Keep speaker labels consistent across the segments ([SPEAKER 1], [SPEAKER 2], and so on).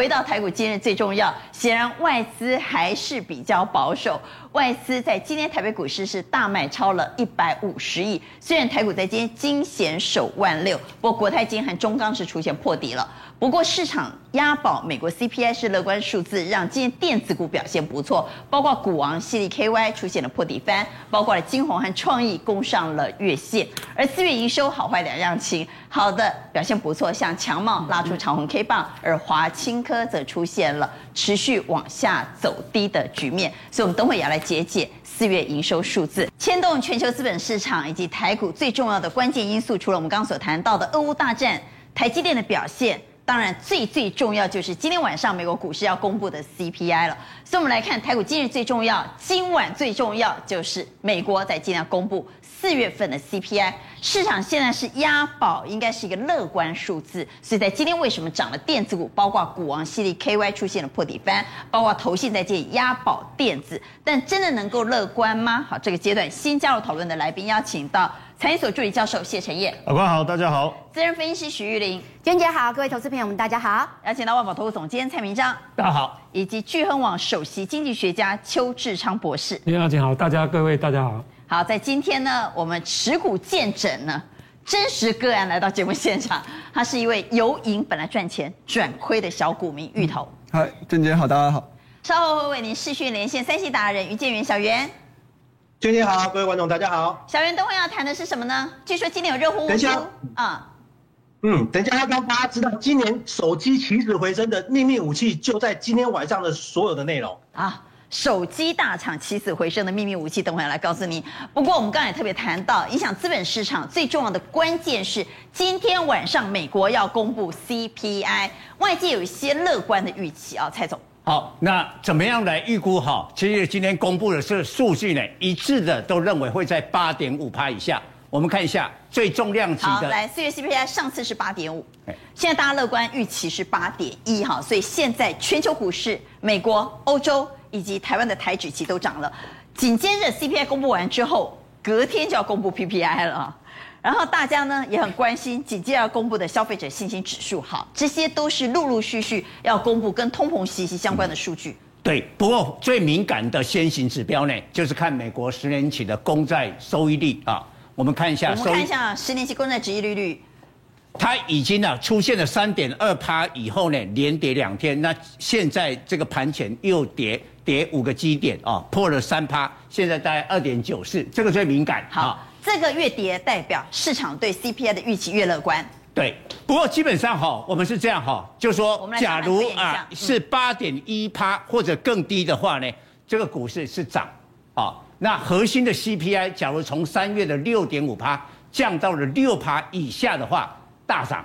[SPEAKER 1] 回到台股，今日最重要，显然外资还是比较保守。外资在今天台北股市是大卖超了一百五十亿，虽然台股在今天惊险守万六，不过国泰金和中钢是出现破底了。不过市场押宝美国 CPI 是乐观数字，让今天电子股表现不错，包括股王矽力 KY 出现了破底翻，包括了晶宏和创意攻上了月线。而四月营收好坏两样情，好的表现不错，像强茂拉出长红 K 棒，而华青科则出现了持续往下走低的局面。所以，我们等会也要来解解四月营收数字，牵动全球资本市场以及台股最重要的关键因素，除了我们刚刚所谈到的俄乌大战，台积电的表现。当然，最最重要就是今天晚上美国股市要公布的 CPI 了。所以，我们来看台股今日最重要，今晚最重要就是美国在今天公布四月份的 CPI。市场现在是押宝，应该是一个乐观数字。所以在今天为什么涨了电子股，包括股王系列 KY 出现了破底翻，包括投信在这里押宝电子，但真的能够乐观吗？好，这个阶段新加入讨论的来宾邀请到。财经所助理教授谢晨业，
[SPEAKER 2] 老关好，大家好。
[SPEAKER 1] 资深分析师徐玉玲，
[SPEAKER 3] 娟姐好，各位投资朋友们大家好。
[SPEAKER 1] 邀请到万宝投资总监蔡明章，
[SPEAKER 2] 大家好。
[SPEAKER 1] 以及聚亨网首席经济学家邱志昌博士，
[SPEAKER 4] 您好，大家各位大家好。
[SPEAKER 1] 好，在今天呢，我们持股见证呢真实个案来到节目现场，他是一位由盈本来赚钱转亏的小股民芋头。
[SPEAKER 5] 嗨、嗯，娟姐好，大家好。
[SPEAKER 1] 稍后会为您视讯连线三星达人于建元小袁。
[SPEAKER 6] 娟姐好，各位观众大家好。
[SPEAKER 1] 小袁，等会要谈的是什么呢？据说今年有热乎乎。
[SPEAKER 6] 等一下啊，嗯，等一下要让大家知道今年手机起死回生的秘密武器，就在今天晚上的所有的内容
[SPEAKER 1] 啊。手机大厂起死回生的秘密武器，等会要来告诉你。不过我们刚才也特别谈到，影响资本市场最重要的关键是今天晚上美国要公布 CPI，外界有一些乐观的预期啊，蔡总。
[SPEAKER 2] 好，那怎么样来预估？哈，其实今天公布的这个数据呢，一致的都认为会在八点五趴以下。我们看一下最重量级的。
[SPEAKER 1] 好，来四月 CPI 上次是八点五，现在大家乐观预期是八点一哈，所以现在全球股市、美国、欧洲以及台湾的台指期都涨了。紧接着 CPI 公布完之后，隔天就要公布 PPI 了。然后大家呢也很关心，紧接着要公布的消费者信心指数，好，这些都是陆陆续续要公布跟通膨息息相关的数据。
[SPEAKER 2] 对，不过最敏感的先行指标呢，就是看美国十年期的公债收益率啊。我们看一下，
[SPEAKER 1] 我们看一下十年期公债殖利率，
[SPEAKER 2] 它已经啊出现了三点二趴以后呢，连跌两天，那现在这个盘前又跌跌五个基点啊，破了三趴，现在大概二点九四，这个最敏感。
[SPEAKER 1] 好。这个越跌代表市场对 CPI 的预期越乐观。
[SPEAKER 2] 对，不过基本上哈，我们是这样哈，就是说，假如啊是八点一趴或者更低的话呢，这个股市是涨啊。那核心的 CPI 假如从三月的六点五趴降到了六趴以下的话，大涨。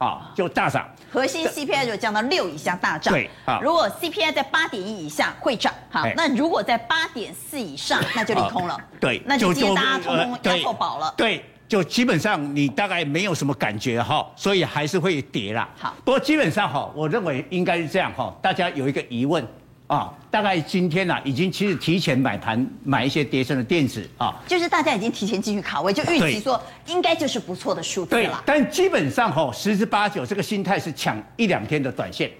[SPEAKER 2] 啊，就大涨。
[SPEAKER 1] 核心 CPI 就降到六以下大涨。
[SPEAKER 2] 对，啊，
[SPEAKER 1] 如果 CPI 在八点一以下会涨。好，那如果在八点四以上，那就利空了。
[SPEAKER 2] 对，
[SPEAKER 1] 那就今天大家通通压错宝了。
[SPEAKER 2] 对，就基本上你大概没有什么感觉哈，所以还是会跌啦。
[SPEAKER 1] 好，
[SPEAKER 2] 不过基本上哈，我认为应该是这样哈，大家有一个疑问。啊，大概今天呢、啊，已经其实提前买盘买一些跌升的电子啊，
[SPEAKER 1] 就是大家已经提前进去卡位，就预期说应该就是不错的数字了。
[SPEAKER 2] 但基本上哈、哦，十之八九这个心态是抢一两天的短线，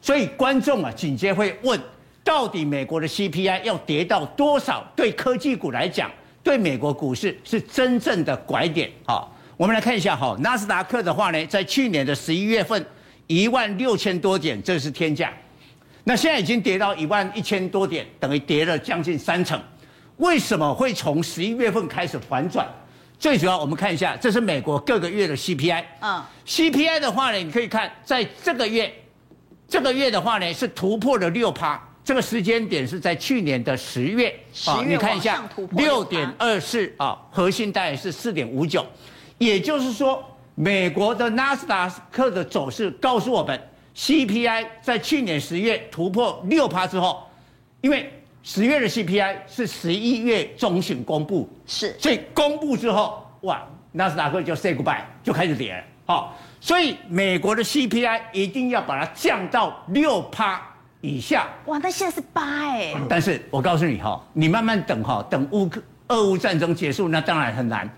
[SPEAKER 2] 所以观众啊紧接会问，到底美国的 CPI 要跌到多少？对科技股来讲，对美国股市是真正的拐点啊。我们来看一下哈、哦，纳斯达克的话呢，在去年的十一月份一万六千多点，这是天价。那现在已经跌到一万一千多点，等于跌了将近三成。为什么会从十一月份开始反转？最主要我们看一下，这是美国各个月的 CPI。嗯，CPI 的话呢，你可以看在这个月，这个月的话呢是突破了六趴。这个时间点是在去年的十月。
[SPEAKER 1] 十月，你看一下，
[SPEAKER 2] 六点二四啊，核心大概是四点五九。也就是说，美国的纳斯达克的走势告诉我们。CPI 在去年十月突破六趴之后，因为十月的 CPI 是十一月中旬公布，
[SPEAKER 1] 是，
[SPEAKER 2] 所以公布之后，哇，纳斯达克就 say goodbye，就开始跌了。好，所以美国的 CPI 一定要把它降到六趴以下。
[SPEAKER 1] 哇，那现在是八哎。
[SPEAKER 2] 但是我告诉你哈，你慢慢等哈，等乌克俄乌战争结束，那当然很难。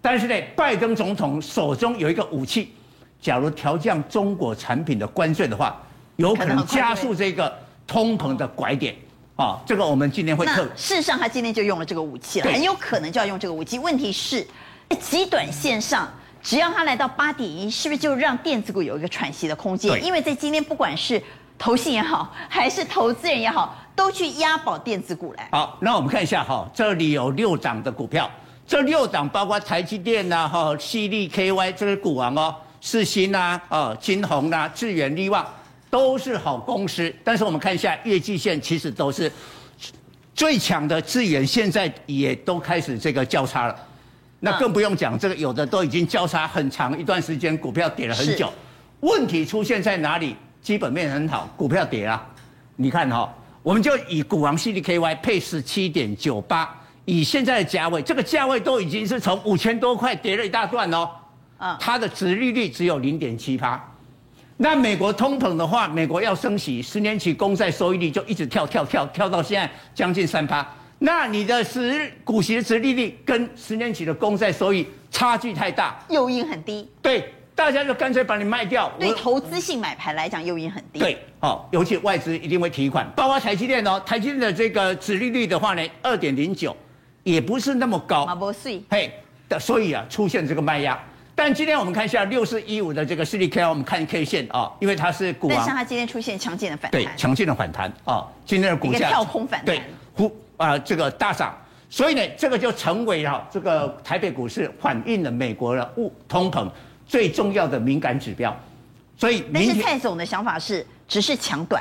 [SPEAKER 2] 但是呢，拜登总统手中有一个武器。假如调降中国产品的关税的话，有可能加速这个通膨的拐点啊。这个我们今天会特。
[SPEAKER 1] 事实上，他今天就用了这个武器了，很有可能就要用这个武器。问题是，极短线上，只要他来到八点一，是不是就让电子股有一个喘息的空间？因为在今天，不管是投信也好，还是投资人也好，都去押宝电子股来。
[SPEAKER 2] 好，那我们看一下哈，这里有六档的股票。这六档包括台积电呐、啊、哈、矽力 KY 这个股王哦，世新呐、啊、金鸿呐、啊、智远力旺都是好公司。但是我们看一下月季线，其实都是最强的智源，现在也都开始这个交叉了。那更不用讲，这个有的都已经交叉很长一段时间，股票跌了很久。问题出现在哪里？基本面很好，股票跌了。你看哈，我们就以股王 CDKY 配十七点九八。以现在的价位，这个价位都已经是从五千多块跌了一大段哦。啊，它的殖利率只有零点七趴。那美国通膨的话，美国要升息，十年期公债收益率就一直跳跳跳跳到现在将近三趴。那你的十股息的殖利率跟十年期的公债收益差距太大，
[SPEAKER 1] 诱因很低。
[SPEAKER 2] 对，大家就干脆把你卖掉。
[SPEAKER 1] 对投资性买盘来讲，诱因很低。
[SPEAKER 2] 对，哦，尤其外资一定会提款，包括台积电哦，台积电的这个殖利率的话呢，二点零九。也不是那么高，嘿，的所以啊出现这个卖压。但今天我们看一下六四一五的这个矽力 KY，我们看 K 线啊，因为它是股王，
[SPEAKER 1] 但是它今天出现强劲的反弹，
[SPEAKER 2] 对，强劲的反弹啊，今天的股价
[SPEAKER 1] 跳空反弹，
[SPEAKER 2] 对，呼啊这个大涨，所以呢，这个就成为了这个台北股市反映了美国的物通膨最重要的敏感指标。所以，
[SPEAKER 1] 但是蔡总的想法是，只是抢短。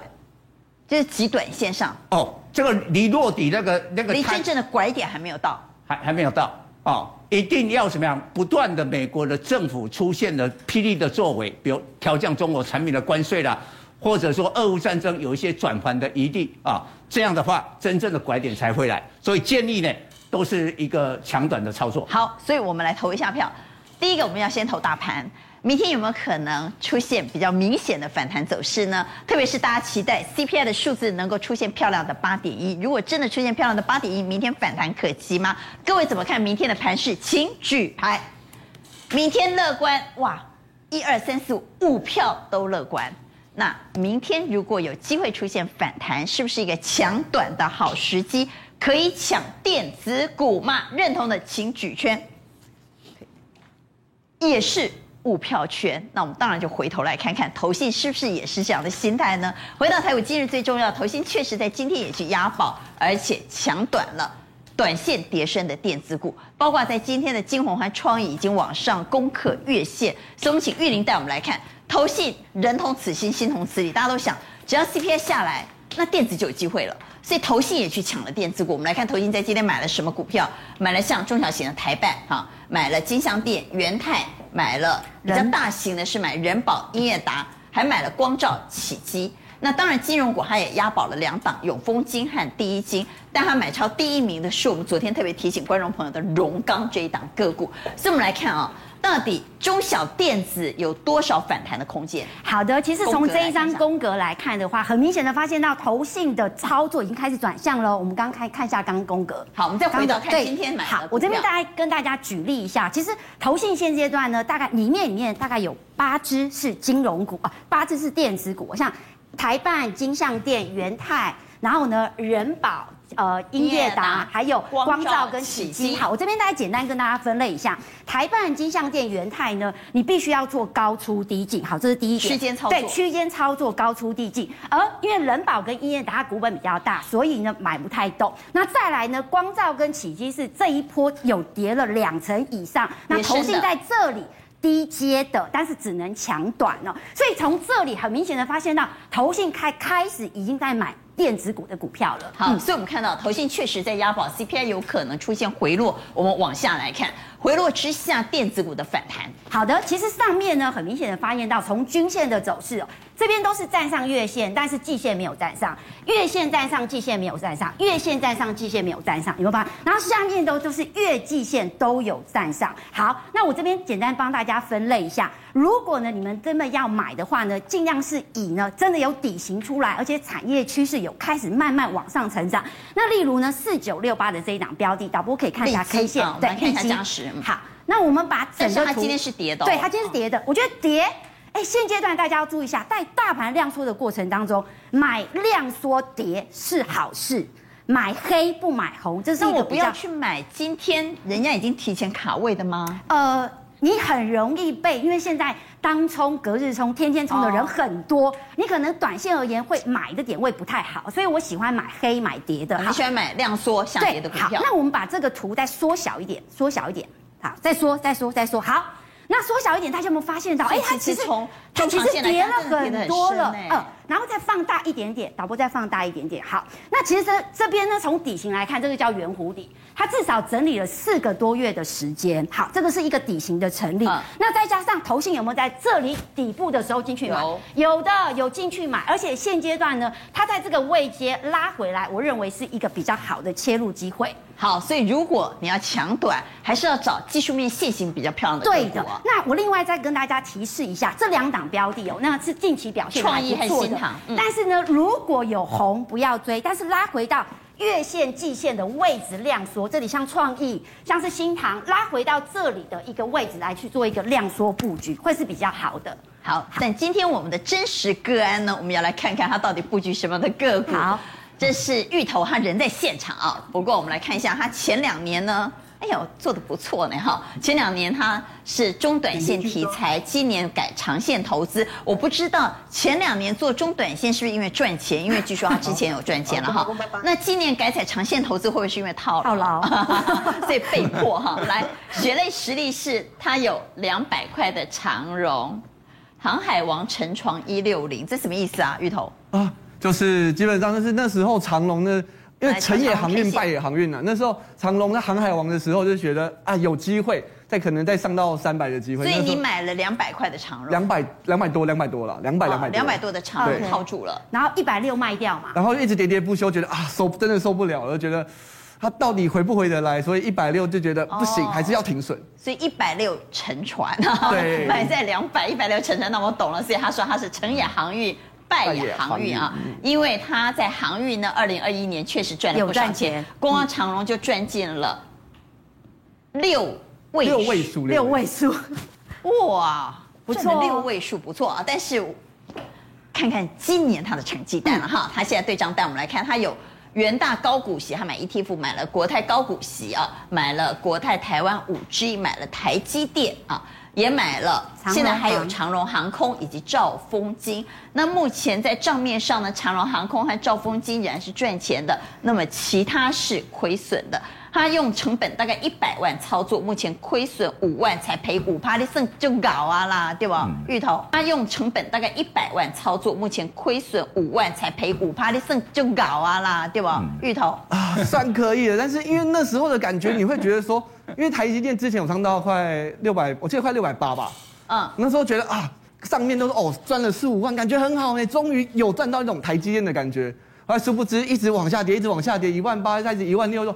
[SPEAKER 1] 就是极短线上。
[SPEAKER 2] 哦，这个离落底那个那个
[SPEAKER 1] 离真正的拐点还没有到，
[SPEAKER 2] 还还没有到哦，一定要怎么样？不断的美国的政府出现了霹雳的作为，比如调降中国产品的关税啦，或者说俄乌战争有一些转盘的余地啊，这样的话，真正的拐点才会来。所以建议呢，都是一个抢短的操作。
[SPEAKER 1] 好，所以我们来投一下票。第一个，我们要先投大盘。明天有没有可能出现比较明显的反弹走势呢？特别是大家期待 CPI 的数字能够出现漂亮的八点一，如果真的出现漂亮的八点一，明天反弹可期吗？各位怎么看明天的盘势？请举牌。明天乐观哇，一二三四五五票都乐观。那明天如果有机会出现反弹，是不是一个抢短的好时机？可以抢电子股吗？认同的请举圈。也是。物票圈，那我们当然就回头来看看，投信是不是也是这样的心态呢？回到台股，今日最重要，投信确实在今天也去押宝，而且抢短了短线跌升的电子股，包括在今天的金红和创意已经往上攻克月线，所以我们请玉玲带我们来看，投信人同此心，心同此理，大家都想，只要 CPI 下来，那电子就有机会了，所以投信也去抢了电子股。我们来看投信在今天买了什么股票？买了像中小型的台办哈，买了金像电、元泰。买了比较大型的是买人保、英业达，还买了光照、启基。那当然金融股它也押宝了两档，永丰金和第一金。但它买超第一名的是我们昨天特别提醒观众朋友的荣刚这一档个股。所以我们来看啊、哦。到底中小电子有多少反弹的空间？
[SPEAKER 3] 好的，其实从这一张宫格来看的话，很明显的发现到投信的操作已经开始转向了。我们刚刚看看一下刚宫格。
[SPEAKER 1] 好，我们再回到看今天买的。
[SPEAKER 3] 好，我这边大概跟大家举例一下，其实投信现阶段呢，大概里面里面大概有八支是金融股啊，八支是电子股，像台半、金像店、元泰，然后呢人保。呃，英业达还有光照跟启基，好，我这边大概简单跟大家分类一下，台半、金像店、元泰呢，你必须要做高出低进，好，这是第一点，
[SPEAKER 1] 区间操作，
[SPEAKER 3] 对，区间操作高出低进，而因为人保跟英业达它股本比较大，所以呢买不太动。那再来呢，光照跟启基是这一波有跌了两成以上，那投信在这里低阶的，但是只能抢短哦，所以从这里很明显的发现到投信开开始已经在买。电子股的股票了，
[SPEAKER 1] 好，嗯、所以我们看到投信确实在押宝，CPI 有可能出现回落。我们往下来看，回落之下电子股的反弹。
[SPEAKER 3] 好的，其实上面呢很明显的发现到，从均线的走势哦，这边都是站上月线，但是季线没有站上，月线站上，季线没有站上，月线站上，季线没有站上，有没有发现？然后下面都就是月季线都有站上。好，那我这边简单帮大家分类一下。如果呢，你们真的要买的话呢，尽量是以呢真的有底型出来，而且产业趋势有开始慢慢往上成长。那例如呢，四九六八的这一档标的，导播可以看一下 K 线，
[SPEAKER 1] 对，看一下加时。
[SPEAKER 3] 好，那我们把整个图，
[SPEAKER 1] 它今天是跌的，
[SPEAKER 3] 对，它今天是跌的。我觉得跌，哎，现阶段大家要注意一下，在大盘量缩的过程当中，买量缩跌是好事，买黑不买红，这是一个
[SPEAKER 1] 我不要去买今天人家已经提前卡位的吗？
[SPEAKER 3] 呃，你很容易被，因为现在当冲、隔日冲、天天冲的人很多，哦、你可能短线而言会买的点位不太好，所以我喜欢买黑买跌的。
[SPEAKER 1] 你喜欢买量缩下跌的股票？
[SPEAKER 3] 好，那我们把这个图再缩小一点，缩小一点，好，再缩，再缩，再缩，好。那缩小一点，大家有没有发现到？哎，它其实从它其实跌了很多了，嗯，然后再放大一点点，导播再放大一点点。好，那其实这这边呢，从底型来看，这个叫圆弧底，它至少整理了四个多月的时间。好，这个是一个底型的成立。那再加上头信有没有在这里底部的时候进去买？有，有的有进去买，而且现阶段呢，它在这个位阶拉回来，我认为是一个比较好的切入机会。
[SPEAKER 1] 好，所以如果你要抢短，还是要找技术面线型比较漂亮的。
[SPEAKER 3] 对的。那我另外再跟大家提示一下，这两档标的哦，那是近期表现还不错的。嗯、但是呢，如果有红不要追，但是拉回到月线、季线的位置量缩，这里像创意、像是新塘拉回到这里的一个位置来去做一个量缩布局，会是比较好的。
[SPEAKER 1] 好，但今天我们的真实个案呢，我们要来看看它到底布局什么的个股。
[SPEAKER 3] 好。
[SPEAKER 1] 这是芋头，他人在现场啊。不过我们来看一下，他前两年呢，哎呦，做的不错呢哈。前两年他是中短线题材，今年改长线投资。我不知道前两年做中短线是不是因为赚钱？因为据说他之前有赚钱了哈。那今年改采长线投资会不会是因为套
[SPEAKER 3] 套牢？
[SPEAKER 1] 所以被迫哈。来，血泪实力是他有两百块的长荣，航海王沉床一六零，这什么意思啊？芋头啊。
[SPEAKER 5] 就是基本上就是那时候长荣呢，因为成也航运败也航运啊。那时候长隆在航海王的时候就觉得啊有机会再可能再上到三百的机会。
[SPEAKER 1] 所以你买了两百块的长隆。
[SPEAKER 5] 两百两百多两百多了，两百两百
[SPEAKER 1] 两百多的长隆套住了，
[SPEAKER 3] 然后一百六卖掉嘛。
[SPEAKER 5] 然后一直喋喋不休，觉得啊受真的受不了了，觉得它到底回不回得来？所以一百六就觉得不行，还是要停损。
[SPEAKER 1] 所以一百六沉船啊，对，买在两百一百六沉船，那我懂了。所以他说他是成也航运。败也航运啊，因为他在航运呢，二零二一年确实赚了不少钱，光长荣就赚进了六位
[SPEAKER 5] 六位数
[SPEAKER 3] 六位数，
[SPEAKER 1] 哇，不错，六位数不错啊。但是看看今年他的成绩单了哈，他现在对账单我们来看，他有元大高股息，他买 ETF 买了国泰高股息啊，买了国泰台湾五 G，买了台积电啊。也买了，现在还有长荣航空以及兆丰金。那目前在账面上呢，长荣航空和兆丰金仍然是赚钱的，那么其他是亏损的。他用成本大概一百万操作，目前亏损五万，才赔五趴的剩就搞啊啦，对吧？芋头，他用成本大概一百万操作，目前亏损五万，才赔五趴的剩就搞啊啦，对吧？芋头
[SPEAKER 5] 啊，算可以的，但是因为那时候的感觉，你会觉得说。因为台积电之前我涨到快六百，我记得快六百八吧。嗯，那时候觉得啊，上面都是哦赚了四五万，感觉很好呢，终于有赚到一种台积电的感觉。后来殊不知一直往下跌，一直往下跌，一万八，再是一万六，说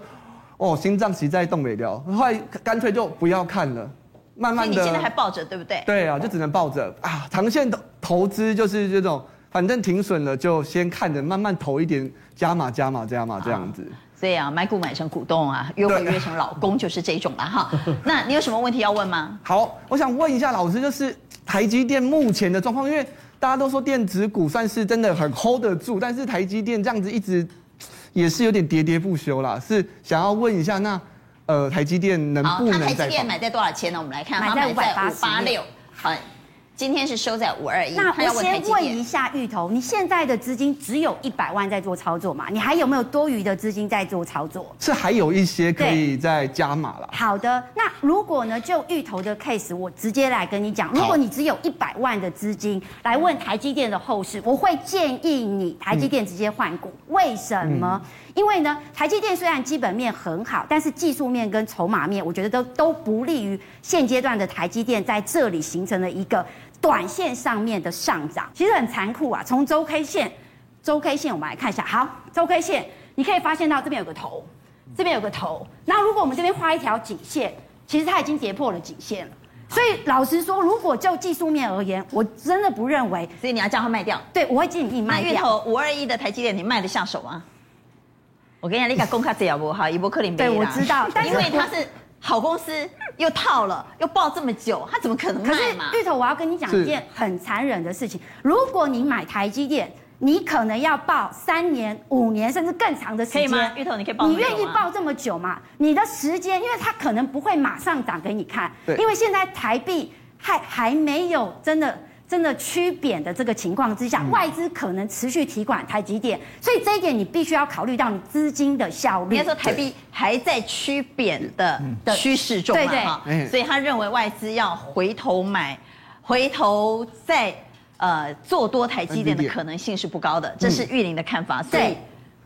[SPEAKER 5] 哦心脏实在动不了。后来干脆就不要看了，慢慢的。
[SPEAKER 1] 你现在还抱着对不对？
[SPEAKER 5] 对啊，就只能抱着啊。长线的投资就是这种，反正停损了就先看着，慢慢投一点，加码加码加码这样子。
[SPEAKER 1] 对啊，买股买成股东啊，约会约成老公就是这种了哈。那你有什么问题要问吗？
[SPEAKER 5] 好，我想问一下老师，就是台积电目前的状况，因为大家都说电子股算是真的很 hold 得住，但是台积电这样子一直也是有点喋喋不休啦。是想要问一下，那呃台积电能不能
[SPEAKER 1] 在？台积电买在多少钱呢？我们来看，买在五八六。好。今天是收在五二一。
[SPEAKER 3] 那我先问一下芋头，你现在的资金只有一百万在做操作嘛？你还有没有多余的资金在做操作？
[SPEAKER 5] 是还有一些可以再加码了。
[SPEAKER 3] 好的，那如果呢，就芋头的 case，我直接来跟你讲，如果你只有一百万的资金来问台积电的后市，我会建议你台积电直接换股。嗯、为什么？因为呢，台积电虽然基本面很好，但是技术面跟筹码面，我觉得都都不利于现阶段的台积电在这里形成了一个。短线上面的上涨其实很残酷啊。从周 K 线，周 K 线我们来看一下。好，周 K 线你可以发现到这边有个头，这边有个头。那如果我们这边画一条颈线，其实它已经跌破了颈线了。所以老实说，如果就技术面而言，我真的不认为。
[SPEAKER 1] 所以你要叫它卖掉。
[SPEAKER 3] 对，我会建议你卖掉。
[SPEAKER 1] 那月头五二一的台积电，你卖得下手吗？我跟你讲，你敢公开资料不好，一波克林。
[SPEAKER 3] 对，我知道，
[SPEAKER 1] 因为它是。好公司又套了，又抱这么久，他怎么可能卖嘛？
[SPEAKER 3] 可是芋头，我要跟你讲一件很残忍的事情，如果你买台积电。你可能要抱三年、五年，甚至更长的时间。
[SPEAKER 1] 可以吗？芋头，你可以抱。
[SPEAKER 3] 你愿意抱这么久吗？你的时间，因为它可能不会马上涨给你看。
[SPEAKER 5] 对。
[SPEAKER 3] 因为现在台币还还没有真的真的趋贬的这个情况之下，嗯、外资可能持续提款台积电，所以这一点你必须要考虑到你资金的效率。
[SPEAKER 1] 应该说台币还在趋贬的趋势中嘛？哈。所以他认为外资要回头买，回头再。呃，做多台积电的可能性是不高的，这是玉林的看法，所以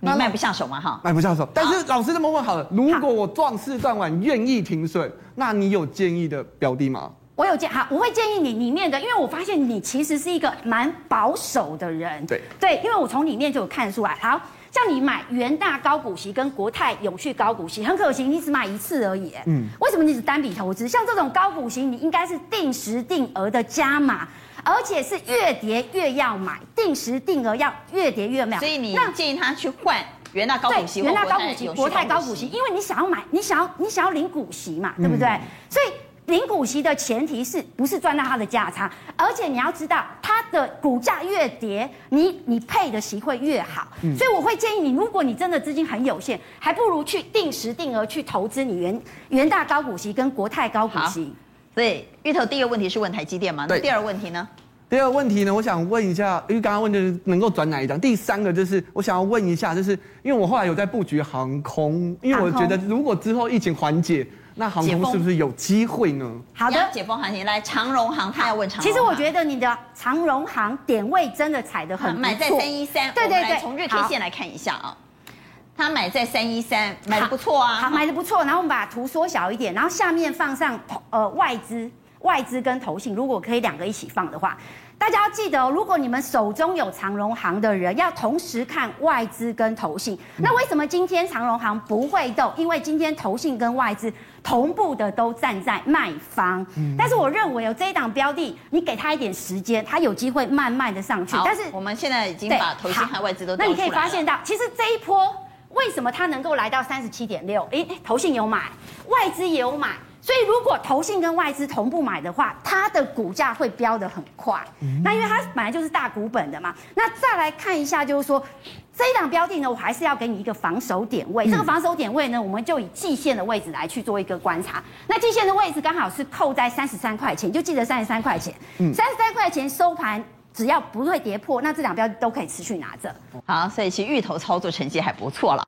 [SPEAKER 1] 你卖不下手嘛，哈，
[SPEAKER 5] 卖不下手。但是老师这么问好了，如果我壮士断腕愿意停损，那你有建议的标的吗？
[SPEAKER 3] 我有建，好，我会建议你里面的，因为我发现你其实是一个蛮保守的人，
[SPEAKER 5] 对
[SPEAKER 3] 对，因为我从里面就有看出来，好像你买元大高股息跟国泰永续高股息很可惜，你只买一次而已，嗯，为什么你只单笔投资？像这种高股息，你应该是定时定额的加码。而且是越跌越要买，定时定额要越跌越买。
[SPEAKER 1] 所以你建议他去换元大高股息，
[SPEAKER 3] 元大高股息、国泰高股息，因为你想要买，你想要你想要领股息嘛，对不对？嗯、所以领股息的前提是不是赚到它的价差？而且你要知道，它的股价越跌，你你配的息会越好。嗯、所以我会建议你，如果你真的资金很有限，还不如去定时定额去投资你元元大高股息跟国泰高股息。
[SPEAKER 1] 所以芋头第一个问题是问台积电吗？那第二个问题呢？
[SPEAKER 5] 第二个问题呢，我想问一下，因为刚刚问的是能够转哪一张？第三个就是我想要问一下，就是因为我后来有在布局航空，因为我觉得如果之后疫情缓解，那航空是不是有机会呢？
[SPEAKER 3] 好的，
[SPEAKER 1] 解封行情来长荣航，他要问长荣。
[SPEAKER 3] 其实我觉得你的长荣航点位真的踩得很不错，
[SPEAKER 1] 买在三一三。
[SPEAKER 3] 对对对，
[SPEAKER 1] 从日 K 线来看一下啊，他买在三一三，买的不错啊，
[SPEAKER 3] 好，买的不错。然后我们把图缩小一点，然后下面放上呃外资。外资跟投信，如果可以两个一起放的话，大家要记得哦，如果你们手中有长荣行的人，要同时看外资跟投信。那为什么今天长荣行不会动？因为今天投信跟外资同步的都站在卖方。但是我认为有这一档标的，你给他一点时间，他有机会慢慢的上去。但是
[SPEAKER 1] 我们现在已经把投信和外资都，
[SPEAKER 3] 那你可以发现到，其实这一波为什么它能够来到三十七点六？诶，投信有买，外资也有买。所以，如果投信跟外资同步买的话，它的股价会飙得很快。嗯、那因为它本来就是大股本的嘛。那再来看一下，就是说这一档标的呢，我还是要给你一个防守点位。嗯、这个防守点位呢，我们就以季线的位置来去做一个观察。那季线的位置刚好是扣在三十三块钱，就记得三十三块钱。三十三块钱收盘，只要不会跌破，那这两标都可以持续拿着。
[SPEAKER 1] 好，所以其实芋头操作成绩还不错了。